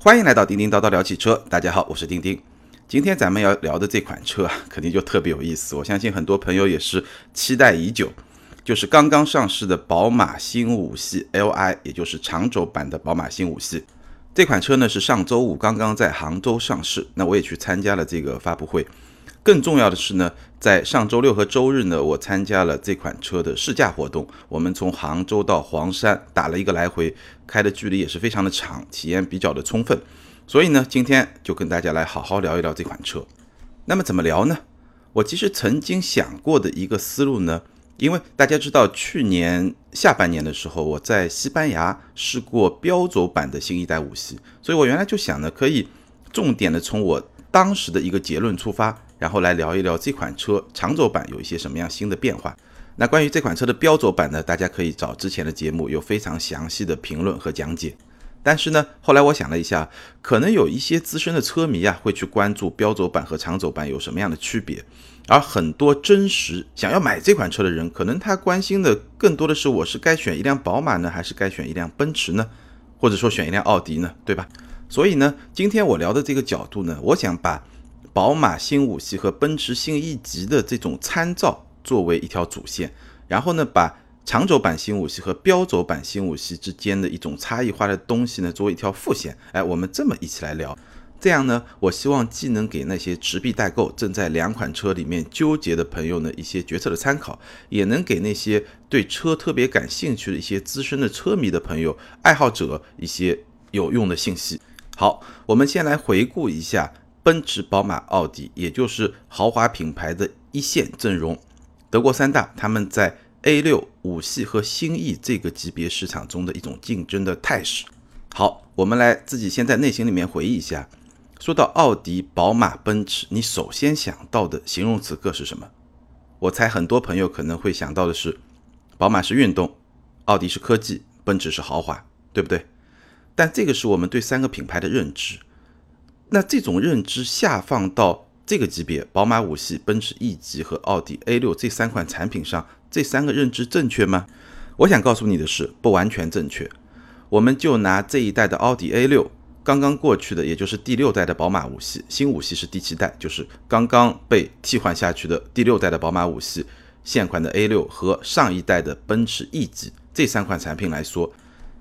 欢迎来到叮叮叨叨聊汽车，大家好，我是丁丁。今天咱们要聊的这款车啊，肯定就特别有意思。我相信很多朋友也是期待已久，就是刚刚上市的宝马新五系 Li，也就是长轴版的宝马新五系。这款车呢是上周五刚刚在杭州上市，那我也去参加了这个发布会。更重要的是呢，在上周六和周日呢，我参加了这款车的试驾活动。我们从杭州到黄山打了一个来回，开的距离也是非常的长，体验比较的充分。所以呢，今天就跟大家来好好聊一聊这款车。那么怎么聊呢？我其实曾经想过的一个思路呢，因为大家知道，去年下半年的时候，我在西班牙试过标轴版的新一代五系，所以我原来就想呢，可以重点的从我当时的一个结论出发。然后来聊一聊这款车长轴版有一些什么样新的变化。那关于这款车的标轴版呢，大家可以找之前的节目有非常详细的评论和讲解。但是呢，后来我想了一下，可能有一些资深的车迷啊会去关注标轴版和长轴版有什么样的区别，而很多真实想要买这款车的人，可能他关心的更多的是我是该选一辆宝马呢，还是该选一辆奔驰呢，或者说选一辆奥迪呢，对吧？所以呢，今天我聊的这个角度呢，我想把。宝马新五系和奔驰新 E 级的这种参照作为一条主线，然后呢，把长轴版新五系和标轴版新五系之间的一种差异化的东西呢，作为一条副线。哎，我们这么一起来聊，这样呢，我希望既能给那些持币待购、正在两款车里面纠结的朋友呢一些决策的参考，也能给那些对车特别感兴趣的一些资深的车迷的朋友、爱好者一些有用的信息。好，我们先来回顾一下。奔驰、宝马、奥迪，也就是豪华品牌的一线阵容，德国三大，他们在 A 六、五系和新 E 这个级别市场中的一种竞争的态势。好，我们来自己先在内心里面回忆一下，说到奥迪、宝马、奔驰，你首先想到的形容词各是什么？我猜很多朋友可能会想到的是，宝马是运动，奥迪是科技，奔驰是豪华，对不对？但这个是我们对三个品牌的认知。那这种认知下放到这个级别，宝马五系、奔驰 E 级和奥迪 A 六这三款产品上，这三个认知正确吗？我想告诉你的是，不完全正确。我们就拿这一代的奥迪 A 六，刚刚过去的，也就是第六代的宝马五系，新五系是第七代，就是刚刚被替换下去的第六代的宝马五系，现款的 A 六和上一代的奔驰 E 级这三款产品来说，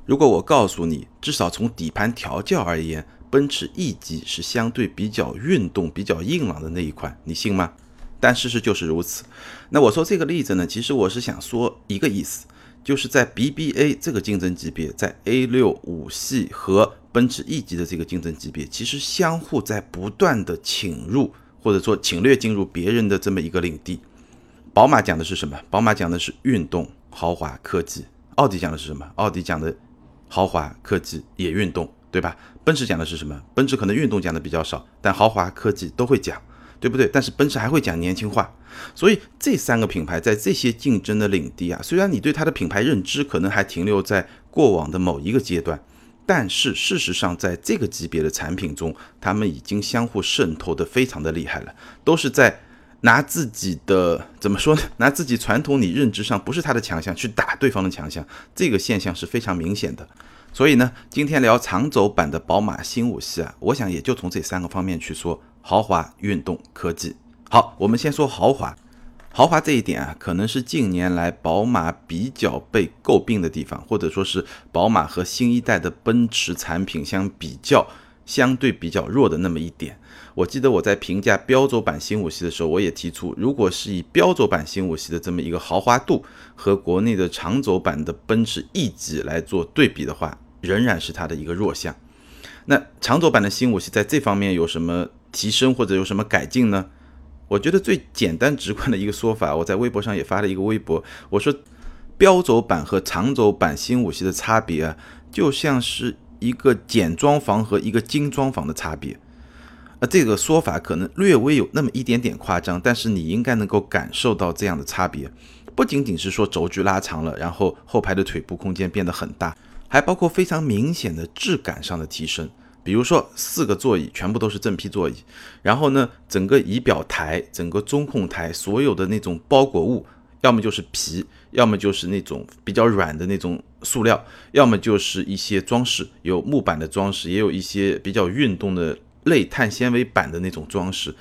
如果我告诉你，至少从底盘调教而言，奔驰 E 级是相对比较运动、比较硬朗的那一款，你信吗？但事实就是如此。那我说这个例子呢，其实我是想说一个意思，就是在 BBA 这个竞争级别，在 A 六五系和奔驰 E 级的这个竞争级别，其实相互在不断的侵入，或者说侵略进入别人的这么一个领地。宝马讲的是什么？宝马讲的是运动、豪华、科技。奥迪讲的是什么？奥迪讲的豪华、科技也运动。对吧？奔驰讲的是什么？奔驰可能运动讲的比较少，但豪华科技都会讲，对不对？但是奔驰还会讲年轻化，所以这三个品牌在这些竞争的领地啊，虽然你对它的品牌认知可能还停留在过往的某一个阶段，但是事实上在这个级别的产品中，他们已经相互渗透的非常的厉害了，都是在拿自己的怎么说呢？拿自己传统你认知上不是它的强项去打对方的强项，这个现象是非常明显的。所以呢，今天聊长轴版的宝马新五系啊，我想也就从这三个方面去说：豪华、运动、科技。好，我们先说豪华。豪华这一点啊，可能是近年来宝马比较被诟病的地方，或者说是宝马和新一代的奔驰产品相比较，相对比较弱的那么一点。我记得我在评价标轴版新五系的时候，我也提出，如果是以标轴版新五系的这么一个豪华度和国内的长轴版的奔驰 E 级来做对比的话，仍然是它的一个弱项。那长轴版的新五系在这方面有什么提升或者有什么改进呢？我觉得最简单直观的一个说法，我在微博上也发了一个微博，我说标轴版和长轴版新五系的差别啊，就像是一个简装房和一个精装房的差别。啊，这个说法可能略微有那么一点点夸张，但是你应该能够感受到这样的差别。不仅仅是说轴距拉长了，然后后排的腿部空间变得很大。还包括非常明显的质感上的提升，比如说四个座椅全部都是真皮座椅，然后呢，整个仪表台、整个中控台所有的那种包裹物要么就是皮，要么就是那种比较软的那种塑料，要么就是一些装饰，有木板的装饰，也有一些比较运动的类碳纤维板的那种装饰。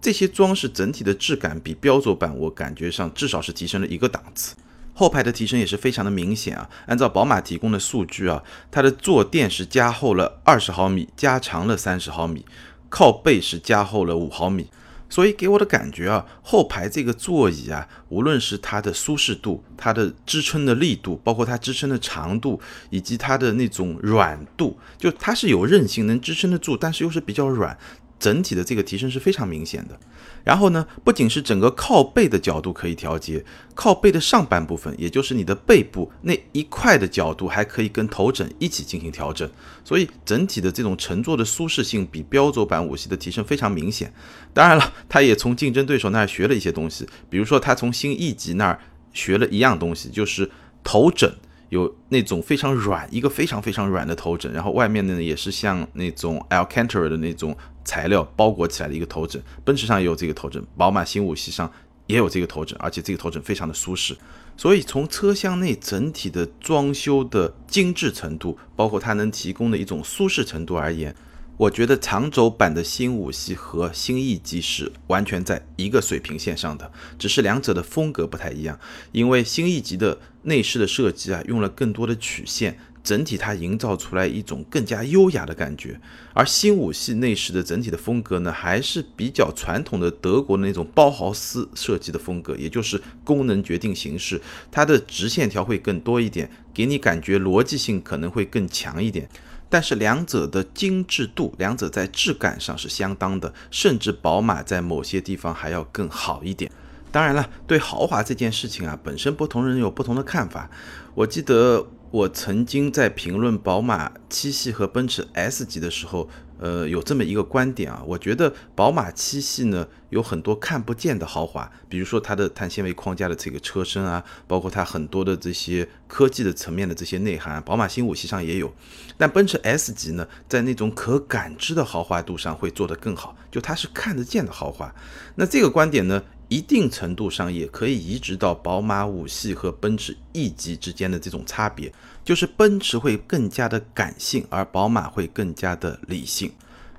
这些装饰整体的质感比标轴版我感觉上至少是提升了一个档次。后排的提升也是非常的明显啊！按照宝马提供的数据啊，它的坐垫是加厚了二十毫米，加长了三十毫米，靠背是加厚了五毫米。所以给我的感觉啊，后排这个座椅啊，无论是它的舒适度、它的支撑的力度，包括它支撑的长度，以及它的那种软度，就它是有韧性，能支撑得住，但是又是比较软。整体的这个提升是非常明显的。然后呢，不仅是整个靠背的角度可以调节，靠背的上半部分，也就是你的背部那一块的角度，还可以跟头枕一起进行调整。所以整体的这种乘坐的舒适性比标轴版五系的提升非常明显。当然了，他也从竞争对手那儿学了一些东西，比如说他从新 E 级那儿学了一样东西，就是头枕。有那种非常软，一个非常非常软的头枕，然后外面呢也是像那种 Alcantara 的那种材料包裹起来的一个头枕。奔驰上也有这个头枕，宝马新五系上也有这个头枕，而且这个头枕非常的舒适。所以从车厢内整体的装修的精致程度，包括它能提供的一种舒适程度而言。我觉得长轴版的新五系和新 E 级是完全在一个水平线上的，只是两者的风格不太一样。因为新 E 级的内饰的设计啊，用了更多的曲线，整体它营造出来一种更加优雅的感觉。而新五系内饰的整体的风格呢，还是比较传统的德国的那种包豪斯设计的风格，也就是功能决定形式，它的直线条会更多一点，给你感觉逻辑性可能会更强一点。但是两者的精致度，两者在质感上是相当的，甚至宝马在某些地方还要更好一点。当然了，对豪华这件事情啊，本身不同人有不同的看法。我记得我曾经在评论宝马七系和奔驰 S 级的时候。呃，有这么一个观点啊，我觉得宝马七系呢有很多看不见的豪华，比如说它的碳纤维框架的这个车身啊，包括它很多的这些科技的层面的这些内涵，宝马新五系上也有。但奔驰 S 级呢，在那种可感知的豪华度上会做得更好，就它是看得见的豪华。那这个观点呢，一定程度上也可以移植到宝马五系和奔驰 E 级之间的这种差别。就是奔驰会更加的感性，而宝马会更加的理性。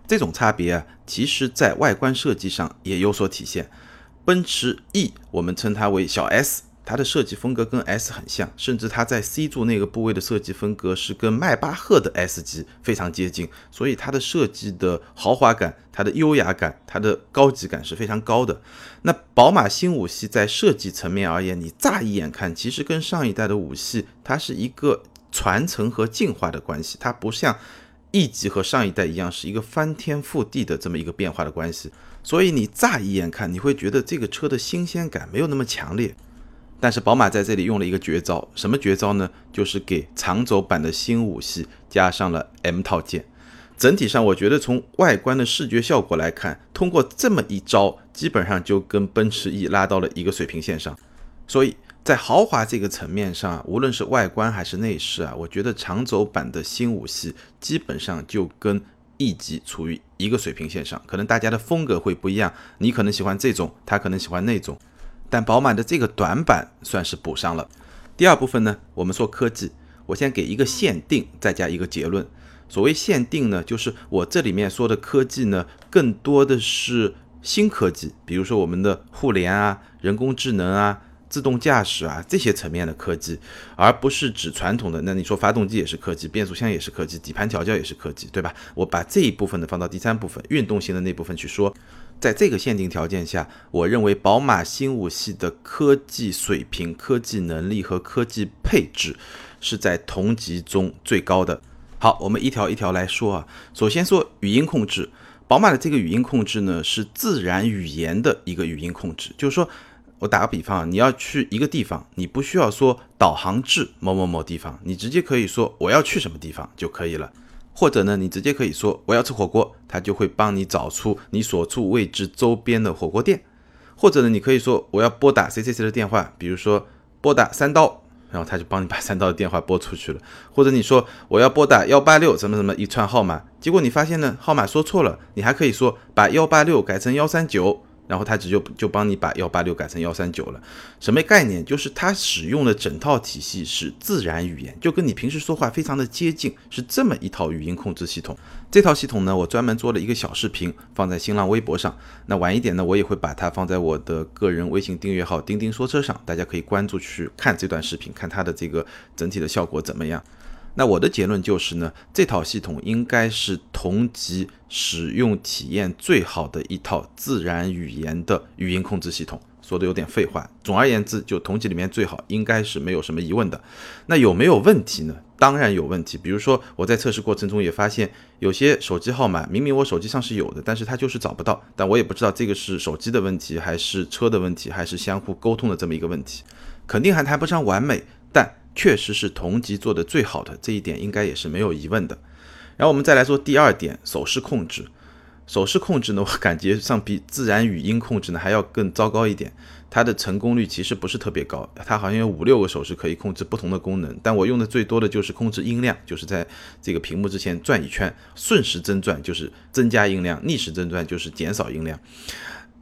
这种差别啊，其实在外观设计上也有所体现。奔驰 E 我们称它为小 S。它的设计风格跟 S 很像，甚至它在 C 柱那个部位的设计风格是跟迈巴赫的 S 级非常接近，所以它的设计的豪华感、它的优雅感、它的高级感是非常高的。那宝马新五系在设计层面而言，你乍一眼看，其实跟上一代的五系它是一个传承和进化的关系，它不像 E 级和上一代一样是一个翻天覆地的这么一个变化的关系。所以你乍一眼看，你会觉得这个车的新鲜感没有那么强烈。但是宝马在这里用了一个绝招，什么绝招呢？就是给长轴版的新五系加上了 M 套件。整体上，我觉得从外观的视觉效果来看，通过这么一招，基本上就跟奔驰 E 拉到了一个水平线上。所以在豪华这个层面上，无论是外观还是内饰啊，我觉得长轴版的新五系基本上就跟 E 级处于一个水平线上。可能大家的风格会不一样，你可能喜欢这种，他可能喜欢那种。但宝马的这个短板算是补上了。第二部分呢，我们说科技，我先给一个限定，再加一个结论。所谓限定呢，就是我这里面说的科技呢，更多的是新科技，比如说我们的互联啊、人工智能啊、自动驾驶啊这些层面的科技，而不是指传统的。那你说发动机也是科技，变速箱也是科技，底盘调教也是科技，对吧？我把这一部分呢放到第三部分，运动型的那部分去说。在这个限定条件下，我认为宝马新五系的科技水平、科技能力和科技配置是在同级中最高的。好，我们一条一条来说啊。首先说语音控制，宝马的这个语音控制呢是自然语言的一个语音控制，就是说我打个比方，你要去一个地方，你不需要说导航至某某某地方，你直接可以说我要去什么地方就可以了。或者呢，你直接可以说我要吃火锅，它就会帮你找出你所处位置周边的火锅店。或者呢，你可以说我要拨打谁谁谁的电话，比如说拨打三刀，然后他就帮你把三刀的电话拨出去了。或者你说我要拨打幺八六什么什么一串号码，结果你发现呢号码说错了，你还可以说把幺八六改成幺三九，然后它只就就帮你把幺八六改成幺三九了，什么概念？就是它使用的整套体系是自然语言，就跟你平时说话非常的接近，是这么一套语音控制系统。这套系统呢，我专门做了一个小视频放在新浪微博上。那晚一点呢，我也会把它放在我的个人微信订阅号“钉钉说车”上，大家可以关注去看这段视频，看它的这个整体的效果怎么样。那我的结论就是呢，这套系统应该是同级使用体验最好的一套自然语言的语音控制系统。说的有点废话，总而言之，就同级里面最好，应该是没有什么疑问的。那有没有问题呢？当然有问题。比如说我在测试过程中也发现，有些手机号码明明我手机上是有的，但是它就是找不到。但我也不知道这个是手机的问题，还是车的问题，还是相互沟通的这么一个问题，肯定还谈不上完美，但。确实是同级做的最好的，这一点应该也是没有疑问的。然后我们再来说第二点，手势控制。手势控制呢，我感觉上比自然语音控制呢还要更糟糕一点。它的成功率其实不是特别高，它好像有五六个手势可以控制不同的功能。但我用的最多的就是控制音量，就是在这个屏幕之前转一圈，顺时针转就是增加音量，逆时针转就是减少音量。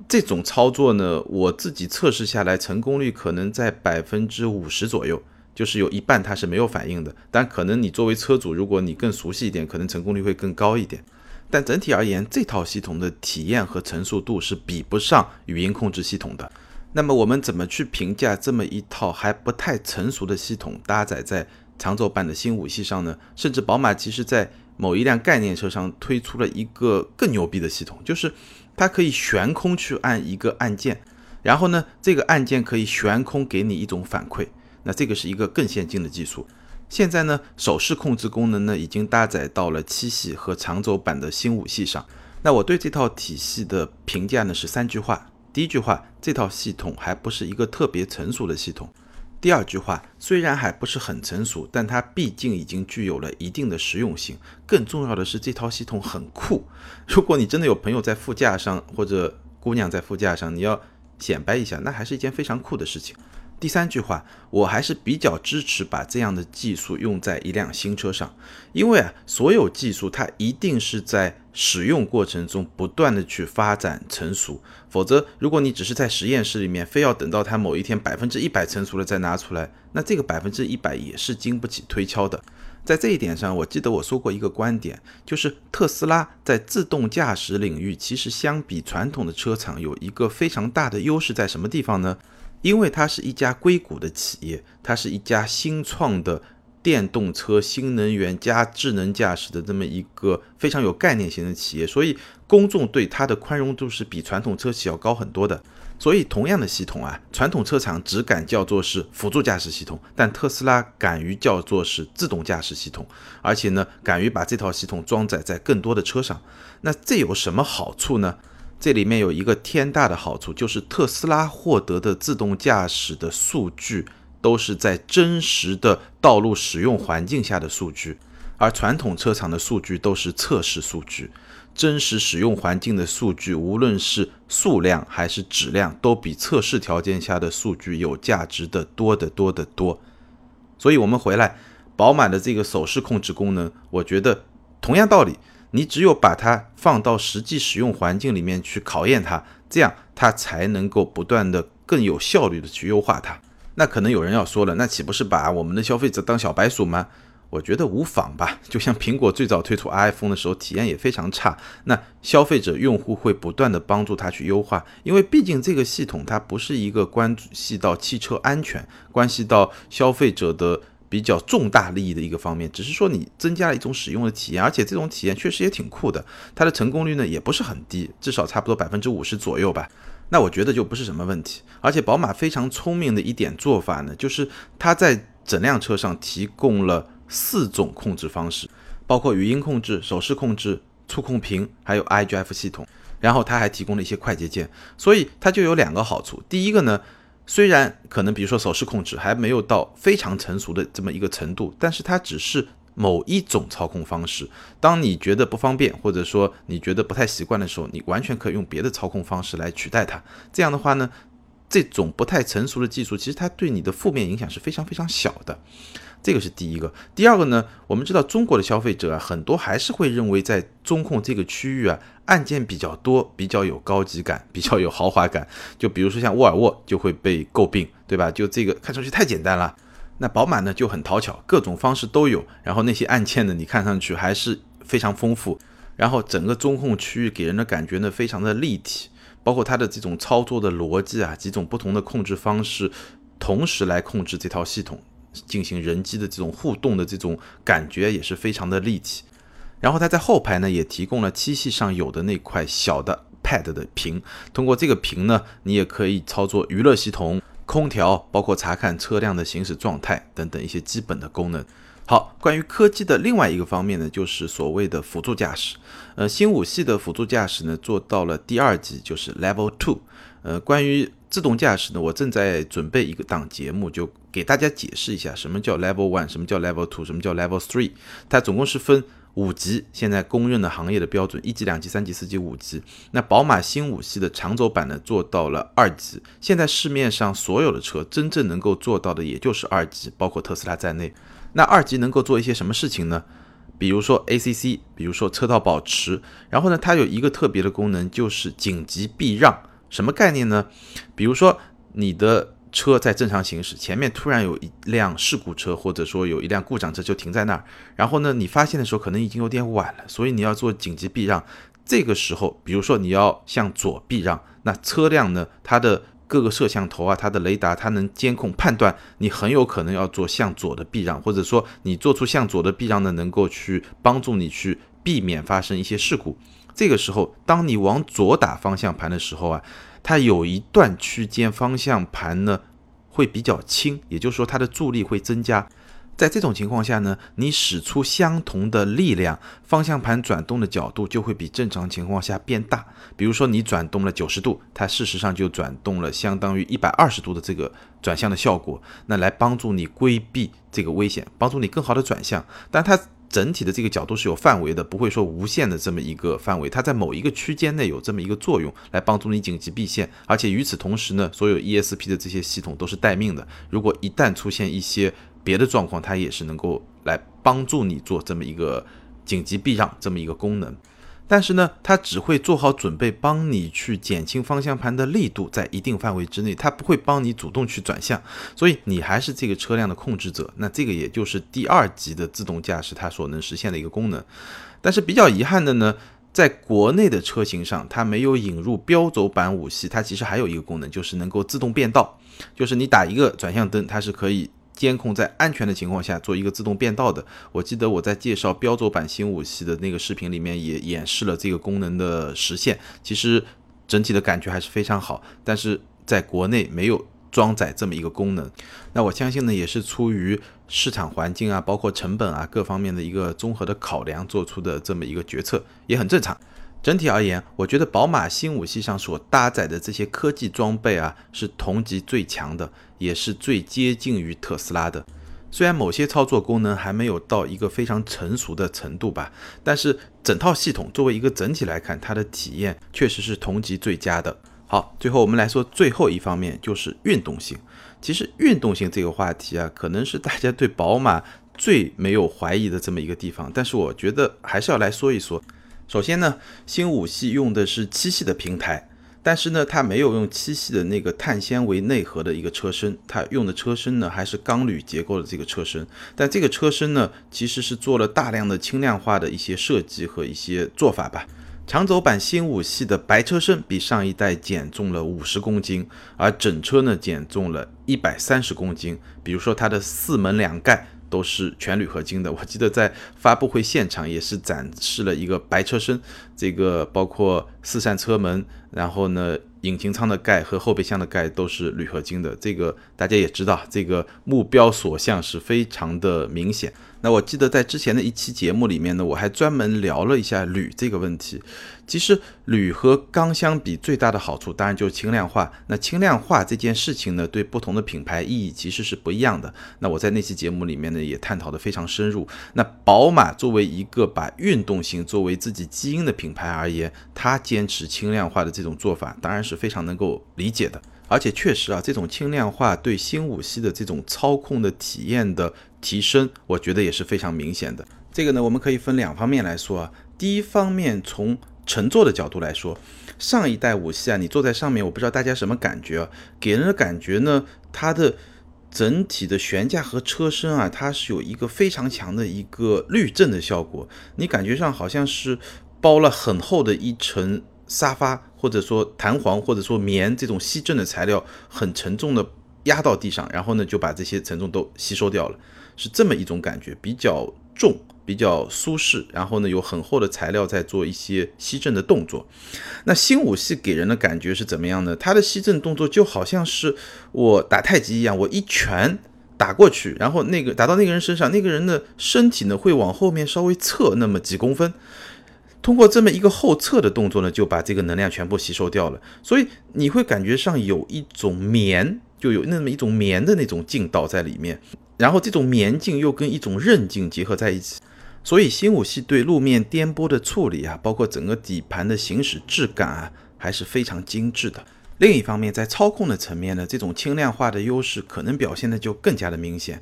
这种操作呢，我自己测试下来成功率可能在百分之五十左右。就是有一半它是没有反应的，但可能你作为车主，如果你更熟悉一点，可能成功率会更高一点。但整体而言，这套系统的体验和成熟度是比不上语音控制系统的。那么我们怎么去评价这么一套还不太成熟的系统搭载在长轴版的新五系上呢？甚至宝马其实在某一辆概念车上推出了一个更牛逼的系统，就是它可以悬空去按一个按键，然后呢，这个按键可以悬空给你一种反馈。那这个是一个更先进的技术。现在呢，手势控制功能呢已经搭载到了七系和长轴版的新五系上。那我对这套体系的评价呢是三句话：第一句话，这套系统还不是一个特别成熟的系统；第二句话，虽然还不是很成熟，但它毕竟已经具有了一定的实用性。更重要的是，这套系统很酷。如果你真的有朋友在副驾上，或者姑娘在副驾上，你要显摆一下，那还是一件非常酷的事情。第三句话，我还是比较支持把这样的技术用在一辆新车上，因为啊，所有技术它一定是在使用过程中不断的去发展成熟，否则如果你只是在实验室里面，非要等到它某一天百分之一百成熟了再拿出来，那这个百分之一百也是经不起推敲的。在这一点上，我记得我说过一个观点，就是特斯拉在自动驾驶领域，其实相比传统的车厂有一个非常大的优势，在什么地方呢？因为它是一家硅谷的企业，它是一家新创的电动车、新能源加智能驾驶的这么一个非常有概念型的企业，所以公众对它的宽容度是比传统车企要高很多的。所以同样的系统啊，传统车厂只敢叫做是辅助驾驶系统，但特斯拉敢于叫做是自动驾驶系统，而且呢，敢于把这套系统装载在更多的车上。那这有什么好处呢？这里面有一个天大的好处，就是特斯拉获得的自动驾驶的数据都是在真实的道路使用环境下的数据，而传统车厂的数据都是测试数据。真实使用环境的数据，无论是数量还是质量，都比测试条件下的数据有价值的多得多得多。所以，我们回来，宝马的这个手势控制功能，我觉得同样道理。你只有把它放到实际使用环境里面去考验它，这样它才能够不断的更有效率的去优化它。那可能有人要说了，那岂不是把我们的消费者当小白鼠吗？我觉得无妨吧。就像苹果最早推出 iPhone 的时候，体验也非常差。那消费者用户会不断的帮助它去优化，因为毕竟这个系统它不是一个关系到汽车安全、关系到消费者的。比较重大利益的一个方面，只是说你增加了一种使用的体验，而且这种体验确实也挺酷的。它的成功率呢也不是很低，至少差不多百分之五十左右吧。那我觉得就不是什么问题。而且宝马非常聪明的一点做法呢，就是它在整辆车上提供了四种控制方式，包括语音控制、手势控制、触控屏，还有 IGF 系统。然后它还提供了一些快捷键，所以它就有两个好处。第一个呢。虽然可能，比如说手势控制还没有到非常成熟的这么一个程度，但是它只是某一种操控方式。当你觉得不方便，或者说你觉得不太习惯的时候，你完全可以用别的操控方式来取代它。这样的话呢，这种不太成熟的技术，其实它对你的负面影响是非常非常小的。这个是第一个。第二个呢，我们知道中国的消费者啊，很多还是会认为在中控这个区域啊，按键比较多，比较有高级感，比较有豪华感。就比如说像沃尔沃就会被诟病，对吧？就这个看上去太简单了。那宝马呢就很讨巧，各种方式都有。然后那些按键呢，你看上去还是非常丰富。然后整个中控区域给人的感觉呢，非常的立体，包括它的这种操作的逻辑啊，几种不同的控制方式，同时来控制这套系统。进行人机的这种互动的这种感觉也是非常的立体，然后它在后排呢也提供了七系上有的那块小的 pad 的屏，通过这个屏呢，你也可以操作娱乐系统、空调，包括查看车辆的行驶状态等等一些基本的功能。好，关于科技的另外一个方面呢，就是所谓的辅助驾驶。呃，新五系的辅助驾驶呢做到了第二级，就是 Level Two。呃，关于自动驾驶呢，我正在准备一个档节目，就给大家解释一下什么叫 Level One，什么叫 Level Two，什么叫 Level Three。它总共是分五级，现在公认的行业的标准，一级、两级、三级、四级、五级。那宝马新五系的长轴版呢，做到了二级。现在市面上所有的车真正能够做到的，也就是二级，包括特斯拉在内。那二级能够做一些什么事情呢？比如说 ACC，比如说车道保持。然后呢，它有一个特别的功能，就是紧急避让。什么概念呢？比如说你的车在正常行驶，前面突然有一辆事故车，或者说有一辆故障车就停在那儿，然后呢，你发现的时候可能已经有点晚了，所以你要做紧急避让。这个时候，比如说你要向左避让，那车辆呢，它的各个摄像头啊，它的雷达，它能监控判断你很有可能要做向左的避让，或者说你做出向左的避让呢，能够去帮助你去避免发生一些事故。这个时候，当你往左打方向盘的时候啊，它有一段区间方向盘呢会比较轻，也就是说它的助力会增加。在这种情况下呢，你使出相同的力量，方向盘转动的角度就会比正常情况下变大。比如说你转动了九十度，它事实上就转动了相当于一百二十度的这个转向的效果，那来帮助你规避这个危险，帮助你更好的转向。但它整体的这个角度是有范围的，不会说无限的这么一个范围，它在某一个区间内有这么一个作用，来帮助你紧急避线。而且与此同时呢，所有 ESP 的这些系统都是待命的，如果一旦出现一些别的状况，它也是能够来帮助你做这么一个紧急避让这么一个功能。但是呢，它只会做好准备，帮你去减轻方向盘的力度，在一定范围之内，它不会帮你主动去转向，所以你还是这个车辆的控制者。那这个也就是第二级的自动驾驶它所能实现的一个功能。但是比较遗憾的呢，在国内的车型上，它没有引入标轴版五系，它其实还有一个功能，就是能够自动变道，就是你打一个转向灯，它是可以。监控在安全的情况下做一个自动变道的，我记得我在介绍标轴版新五系的那个视频里面也演示了这个功能的实现。其实整体的感觉还是非常好，但是在国内没有装载这么一个功能。那我相信呢，也是出于市场环境啊，包括成本啊各方面的一个综合的考量做出的这么一个决策，也很正常。整体而言，我觉得宝马新五系上所搭载的这些科技装备啊，是同级最强的，也是最接近于特斯拉的。虽然某些操作功能还没有到一个非常成熟的程度吧，但是整套系统作为一个整体来看，它的体验确实是同级最佳的。好，最后我们来说最后一方面，就是运动性。其实运动性这个话题啊，可能是大家对宝马最没有怀疑的这么一个地方，但是我觉得还是要来说一说。首先呢，新五系用的是七系的平台，但是呢，它没有用七系的那个碳纤维内核的一个车身，它用的车身呢还是钢铝结构的这个车身。但这个车身呢，其实是做了大量的轻量化的一些设计和一些做法吧。长轴版新五系的白车身比上一代减重了五十公斤，而整车呢减重了一百三十公斤。比如说它的四门两盖。都是全铝合金的。我记得在发布会现场也是展示了一个白车身，这个包括四扇车门，然后呢，引擎舱的盖和后备箱的盖都是铝合金的。这个大家也知道，这个目标所向是非常的明显。那我记得在之前的一期节目里面呢，我还专门聊了一下铝这个问题。其实铝和钢相比，最大的好处当然就是轻量化。那轻量化这件事情呢，对不同的品牌意义其实是不一样的。那我在那期节目里面呢，也探讨的非常深入。那宝马作为一个把运动性作为自己基因的品牌而言，它坚持轻量化的这种做法，当然是非常能够理解的。而且确实啊，这种轻量化对新五系的这种操控的体验的提升，我觉得也是非常明显的。这个呢，我们可以分两方面来说啊。第一方面，从乘坐的角度来说，上一代五系啊，你坐在上面，我不知道大家什么感觉啊？给人的感觉呢，它的整体的悬架和车身啊，它是有一个非常强的一个滤震的效果，你感觉上好像是包了很厚的一层沙发。或者说弹簧，或者说棉这种吸震的材料很沉重的压到地上，然后呢就把这些沉重都吸收掉了，是这么一种感觉，比较重，比较舒适，然后呢有很厚的材料在做一些吸震的动作。那新五系给人的感觉是怎么样呢？它的吸震动作就好像是我打太极一样，我一拳打过去，然后那个打到那个人身上，那个人的身体呢会往后面稍微侧那么几公分。通过这么一个后侧的动作呢，就把这个能量全部吸收掉了，所以你会感觉上有一种棉，就有那么一种棉的那种劲道在里面，然后这种棉劲又跟一种韧劲结合在一起，所以新五系对路面颠簸的处理啊，包括整个底盘的行驶质感啊，还是非常精致的。另一方面，在操控的层面呢，这种轻量化的优势可能表现的就更加的明显。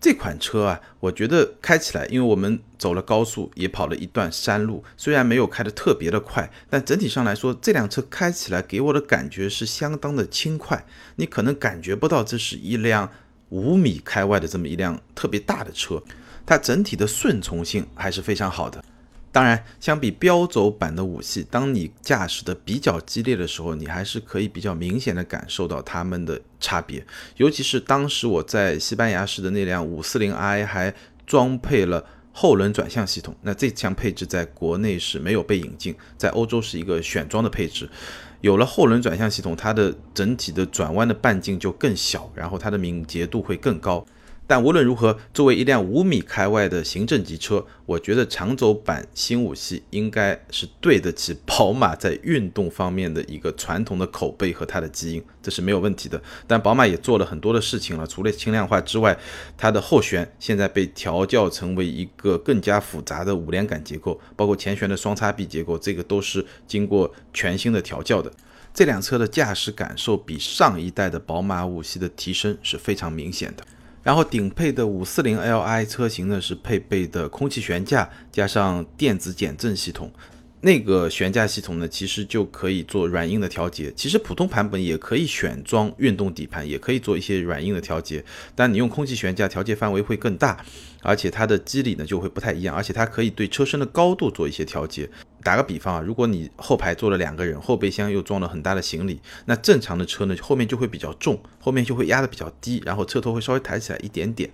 这款车啊，我觉得开起来，因为我们走了高速，也跑了一段山路，虽然没有开的特别的快，但整体上来说，这辆车开起来给我的感觉是相当的轻快。你可能感觉不到这是一辆五米开外的这么一辆特别大的车，它整体的顺从性还是非常好的。当然，相比标轴版的五系，当你驾驶的比较激烈的时候，你还是可以比较明显的感受到它们的差别。尤其是当时我在西班牙市的那辆五四零 i 还装配了后轮转向系统，那这项配置在国内是没有被引进，在欧洲是一个选装的配置。有了后轮转向系统，它的整体的转弯的半径就更小，然后它的敏捷度会更高。但无论如何，作为一辆五米开外的行政级车，我觉得长轴版新五系应该是对得起宝马在运动方面的一个传统的口碑和它的基因，这是没有问题的。但宝马也做了很多的事情了，除了轻量化之外，它的后悬现在被调教成为一个更加复杂的五连杆结构，包括前悬的双叉臂结构，这个都是经过全新的调教的。这辆车的驾驶感受比上一代的宝马五系的提升是非常明显的。然后顶配的五四零 Li 车型呢是配备的空气悬架加上电子减震系统，那个悬架系统呢其实就可以做软硬的调节。其实普通版本也可以选装运动底盘，也可以做一些软硬的调节，但你用空气悬架调节范围会更大，而且它的机理呢就会不太一样，而且它可以对车身的高度做一些调节。打个比方啊，如果你后排坐了两个人，后备箱又装了很大的行李，那正常的车呢，后面就会比较重，后面就会压得比较低，然后车头会稍微抬起来一点点。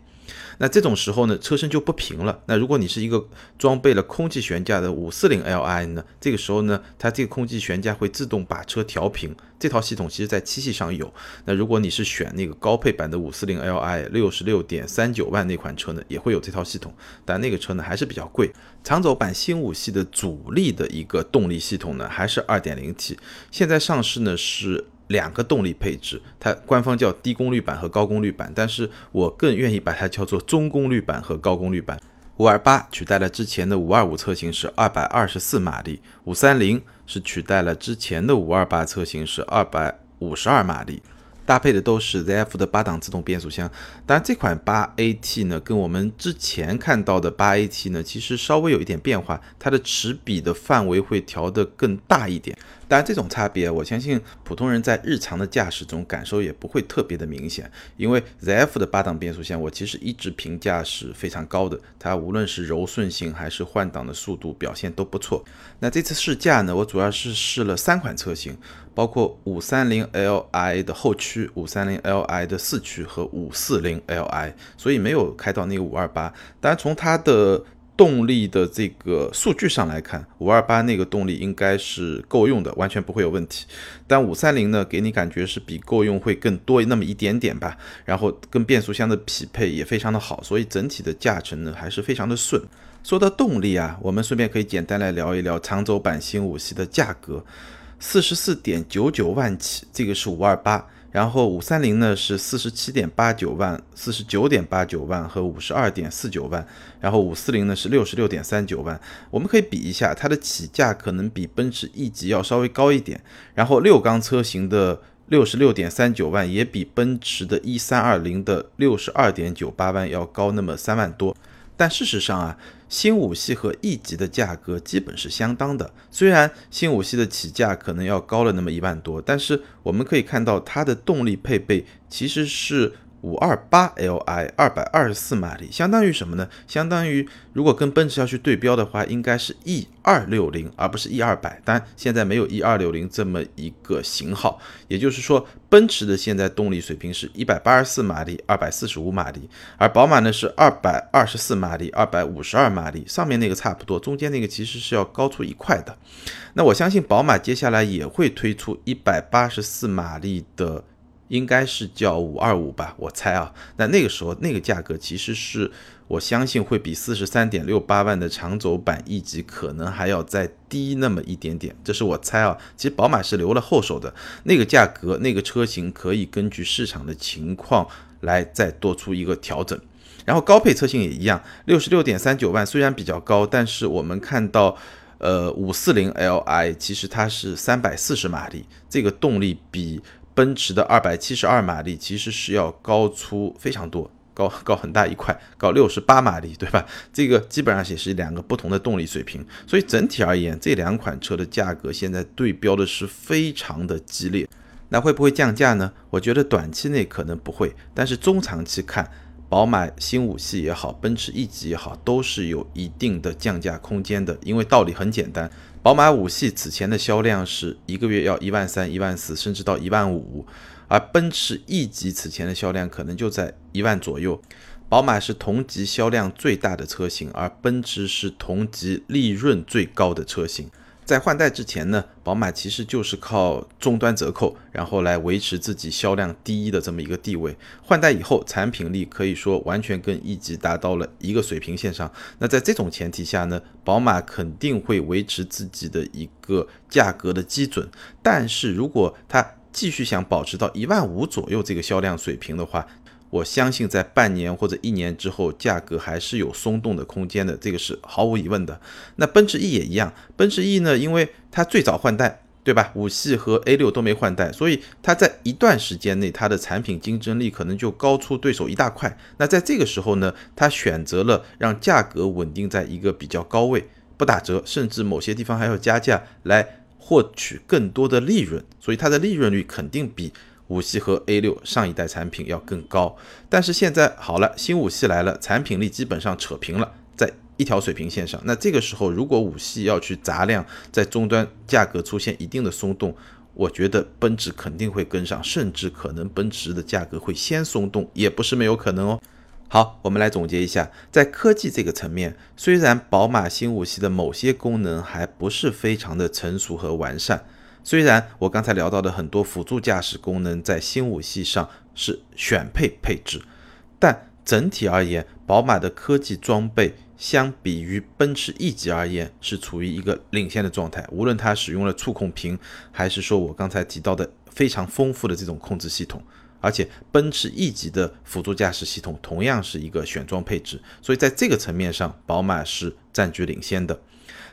那这种时候呢，车身就不平了。那如果你是一个装备了空气悬架的五四零 Li 呢，这个时候呢，它这个空气悬架会自动把车调平。这套系统其实在七系上有。那如果你是选那个高配版的五四零 Li 六十六点三九万那款车呢，也会有这套系统，但那个车呢还是比较贵。长轴版新五系的主力的一个动力系统呢，还是二点零 T，现在上市呢是。两个动力配置，它官方叫低功率版和高功率版，但是我更愿意把它叫做中功率版和高功率版。五二八取代了之前的五二五车型是二百二十四马力，五三零是取代了之前的五二八车型是二百五十二马力。搭配的都是 ZF 的八档自动变速箱，当然这款八 AT 呢，跟我们之前看到的八 AT 呢，其实稍微有一点变化，它的齿比的范围会调得更大一点。当然这种差别，我相信普通人在日常的驾驶中感受也不会特别的明显，因为 ZF 的八档变速箱，我其实一直评价是非常高的，它无论是柔顺性还是换挡的速度表现都不错。那这次试驾呢，我主要是试了三款车型。包括五三零 Li 的后驱、五三零 Li 的四驱和五四零 Li，所以没有开到那个五二八。当然，从它的动力的这个数据上来看，五二八那个动力应该是够用的，完全不会有问题。但五三零呢，给你感觉是比够用会更多那么一点点吧。然后跟变速箱的匹配也非常的好，所以整体的驾乘呢还是非常的顺。说到动力啊，我们顺便可以简单来聊一聊长轴版新五系的价格。四十四点九九万起，这个是五二八，然后五三零呢是四十七点八九万、四十九点八九万和五十二点四九万，然后五四零呢是六十六点三九万。我们可以比一下，它的起价可能比奔驰 E 级要稍微高一点。然后六缸车型的六十六点三九万，也比奔驰的一三二零的六十二点九八万要高那么三万多。但事实上啊，新五系和 E 级的价格基本是相当的。虽然新五系的起价可能要高了那么一万多，但是我们可以看到它的动力配备其实是。五二八 Li 二百二十四马力，相当于什么呢？相当于如果跟奔驰要去对标的话，应该是 E 二六零，而不是 E 二百。但，现在没有 E 二六零这么一个型号，也就是说，奔驰的现在动力水平是一百八十四马力，二百四十五马力，而宝马呢是二百二十四马力，二百五十二马力。上面那个差不多，中间那个其实是要高出一块的。那我相信宝马接下来也会推出一百八十四马力的。应该是叫五二五吧，我猜啊。那那个时候那个价格其实是我相信会比四十三点六八万的长轴版 E 级可能还要再低那么一点点，这是我猜啊。其实宝马是留了后手的，那个价格那个车型可以根据市场的情况来再多出一个调整。然后高配车型也一样，六十六点三九万虽然比较高，但是我们看到，呃，五四零 Li 其实它是三百四十马力，这个动力比。奔驰的二百七十二马力其实是要高出非常多，高高很大一块，高六十八马力，对吧？这个基本上也是两个不同的动力水平，所以整体而言，这两款车的价格现在对标的是非常的激烈。那会不会降价呢？我觉得短期内可能不会，但是中长期看，宝马新五系也好，奔驰 E 级也好，都是有一定的降价空间的，因为道理很简单。宝马五系此前的销量是一个月要一万三、一万四，甚至到一万五，而奔驰 E 级此前的销量可能就在一万左右。宝马是同级销量最大的车型，而奔驰是同级利润最高的车型。在换代之前呢，宝马其实就是靠终端折扣，然后来维持自己销量第一的这么一个地位。换代以后，产品力可以说完全跟一级达到了一个水平线上。那在这种前提下呢，宝马肯定会维持自己的一个价格的基准。但是如果它继续想保持到一万五左右这个销量水平的话，我相信在半年或者一年之后，价格还是有松动的空间的，这个是毫无疑问的。那奔驰 E 也一样，奔驰 E 呢，因为它最早换代，对吧？五系和 A 六都没换代，所以它在一段时间内，它的产品竞争力可能就高出对手一大块。那在这个时候呢，它选择了让价格稳定在一个比较高位，不打折，甚至某些地方还要加价来获取更多的利润，所以它的利润率肯定比。五系和 A 六上一代产品要更高，但是现在好了，新五系来了，产品力基本上扯平了，在一条水平线上。那这个时候，如果五系要去砸量，在终端价格出现一定的松动，我觉得奔驰肯定会跟上，甚至可能奔驰的价格会先松动，也不是没有可能哦。好，我们来总结一下，在科技这个层面，虽然宝马新五系的某些功能还不是非常的成熟和完善。虽然我刚才聊到的很多辅助驾驶功能在新五系上是选配配置，但整体而言，宝马的科技装备相比于奔驰 E 级而言是处于一个领先的状态。无论它使用了触控屏，还是说我刚才提到的非常丰富的这种控制系统，而且奔驰 E 级的辅助驾驶系统同样是一个选装配置，所以在这个层面上，宝马是占据领先的。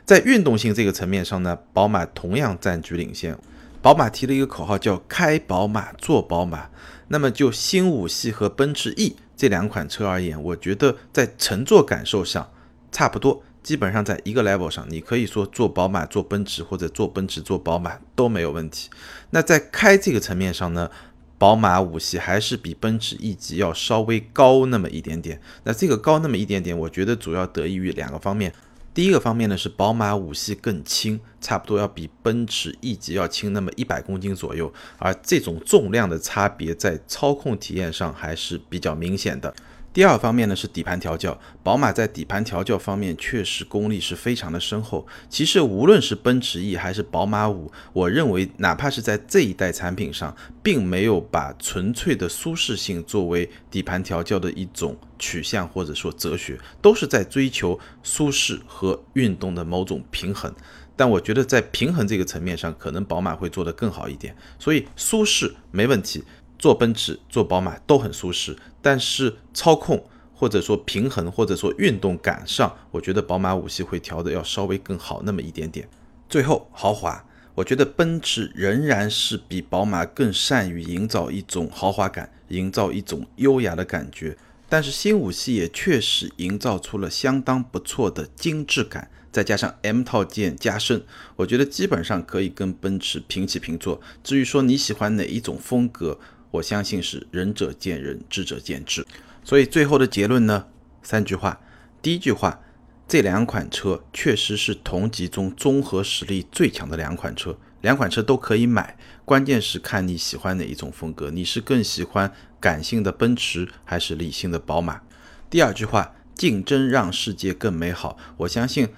在运动性这个层面上呢，宝马同样占据领先。宝马提了一个口号叫“开宝马，坐宝马”。那么就新五系和奔驰 E 这两款车而言，我觉得在乘坐感受上差不多，基本上在一个 level 上。你可以说坐宝马、坐奔驰，或者坐奔驰、坐宝马都没有问题。那在开这个层面上呢，宝马五系还是比奔驰 E 级要稍微高那么一点点。那这个高那么一点点，我觉得主要得益于两个方面。第一个方面呢是宝马五系更轻，差不多要比奔驰 E 级要轻那么一百公斤左右，而这种重量的差别在操控体验上还是比较明显的。第二方面呢是底盘调教，宝马在底盘调教方面确实功力是非常的深厚。其实无论是奔驰 E 还是宝马五，我认为哪怕是在这一代产品上，并没有把纯粹的舒适性作为底盘调教的一种取向或者说哲学，都是在追求舒适和运动的某种平衡。但我觉得在平衡这个层面上，可能宝马会做得更好一点。所以舒适没问题。坐奔驰、坐宝马都很舒适，但是操控或者说平衡或者说运动感上，我觉得宝马五系会调的要稍微更好那么一点点。最后，豪华，我觉得奔驰仍然是比宝马更善于营造一种豪华感，营造一种优雅的感觉。但是新五系也确实营造出了相当不错的精致感，再加上 M 套件加深，我觉得基本上可以跟奔驰平起平坐。至于说你喜欢哪一种风格，我相信是仁者见仁，智者见智。所以最后的结论呢，三句话。第一句话。这两款车确实是同级中综合实力最强的两款车，两款车都可以买，关键是看你喜欢哪一种风格，你是更喜欢感性的奔驰还是理性的宝马？第二句话，竞争让世界更美好。我相信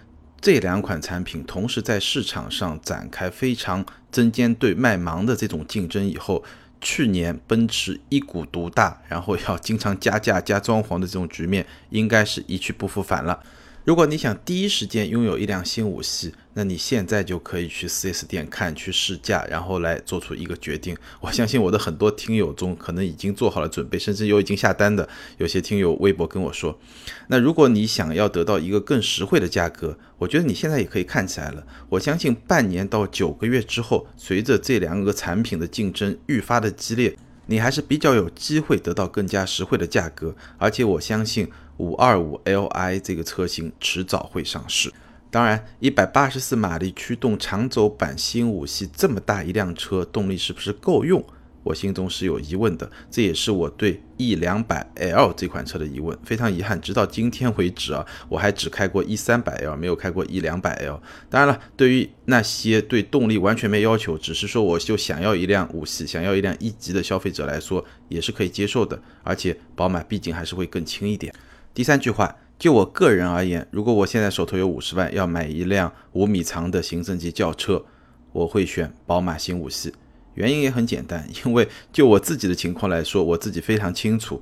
这两款产品同时在市场上展开非常针尖对麦芒的这种竞争以后，去年奔驰一股独大，然后要经常加价加装潢的这种局面，应该是一去不复返了。如果你想第一时间拥有一辆新五系，那你现在就可以去 4S 店看，去试驾，然后来做出一个决定。我相信我的很多听友中，可能已经做好了准备，甚至有已经下单的。有些听友微博跟我说，那如果你想要得到一个更实惠的价格，我觉得你现在也可以看起来了。我相信半年到九个月之后，随着这两个产品的竞争愈发的激烈，你还是比较有机会得到更加实惠的价格。而且我相信。五二五 Li 这个车型迟早会上市。当然，一百八十四马力驱动长轴版新五系这么大一辆车，动力是不是够用？我心中是有疑问的，这也是我对 E 两百 L 这款车的疑问。非常遗憾，直到今天为止啊，我还只开过 E 三百 L，没有开过 E 两百 L。当然了，对于那些对动力完全没要求，只是说我就想要一辆五系，想要一辆一级的消费者来说，也是可以接受的。而且宝马毕竟还是会更轻一点。第三句话，就我个人而言，如果我现在手头有五十万，要买一辆五米长的行政级轿车，我会选宝马新五系。原因也很简单，因为就我自己的情况来说，我自己非常清楚，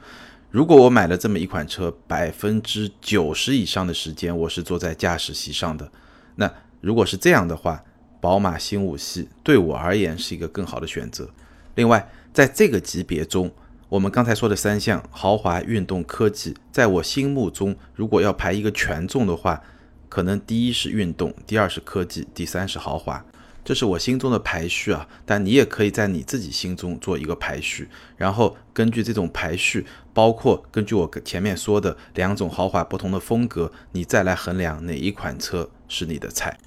如果我买了这么一款车，百分之九十以上的时间我是坐在驾驶席上的。那如果是这样的话，宝马新五系对我而言是一个更好的选择。另外，在这个级别中，我们刚才说的三项豪华、运动、科技，在我心目中，如果要排一个权重的话，可能第一是运动，第二是科技，第三是豪华，这是我心中的排序啊。但你也可以在你自己心中做一个排序，然后根据这种排序，包括根据我前面说的两种豪华不同的风格，你再来衡量哪一款车是你的菜。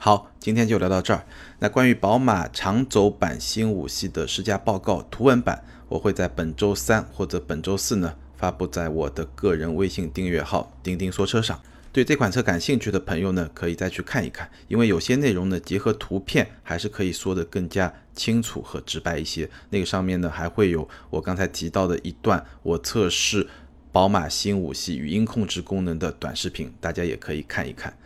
好，今天就聊到这儿。那关于宝马长轴版新五系的试驾报告图文版。我会在本周三或者本周四呢发布在我的个人微信订阅号“钉钉说车”上。对这款车感兴趣的朋友呢，可以再去看一看，因为有些内容呢结合图片还是可以说得更加清楚和直白一些。那个上面呢还会有我刚才提到的一段我测试宝马新五系语音控制功能的短视频，大家也可以看一看。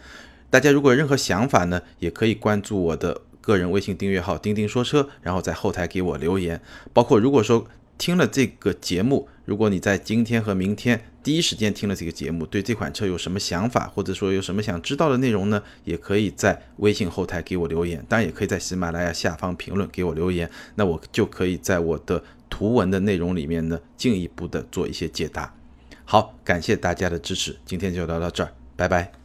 大家如果有任何想法呢，也可以关注我的。个人微信订阅号“钉钉说车”，然后在后台给我留言。包括如果说听了这个节目，如果你在今天和明天第一时间听了这个节目，对这款车有什么想法，或者说有什么想知道的内容呢？也可以在微信后台给我留言。当然，也可以在喜马拉雅下方评论给我留言，那我就可以在我的图文的内容里面呢，进一步的做一些解答。好，感谢大家的支持，今天就聊到这儿，拜拜。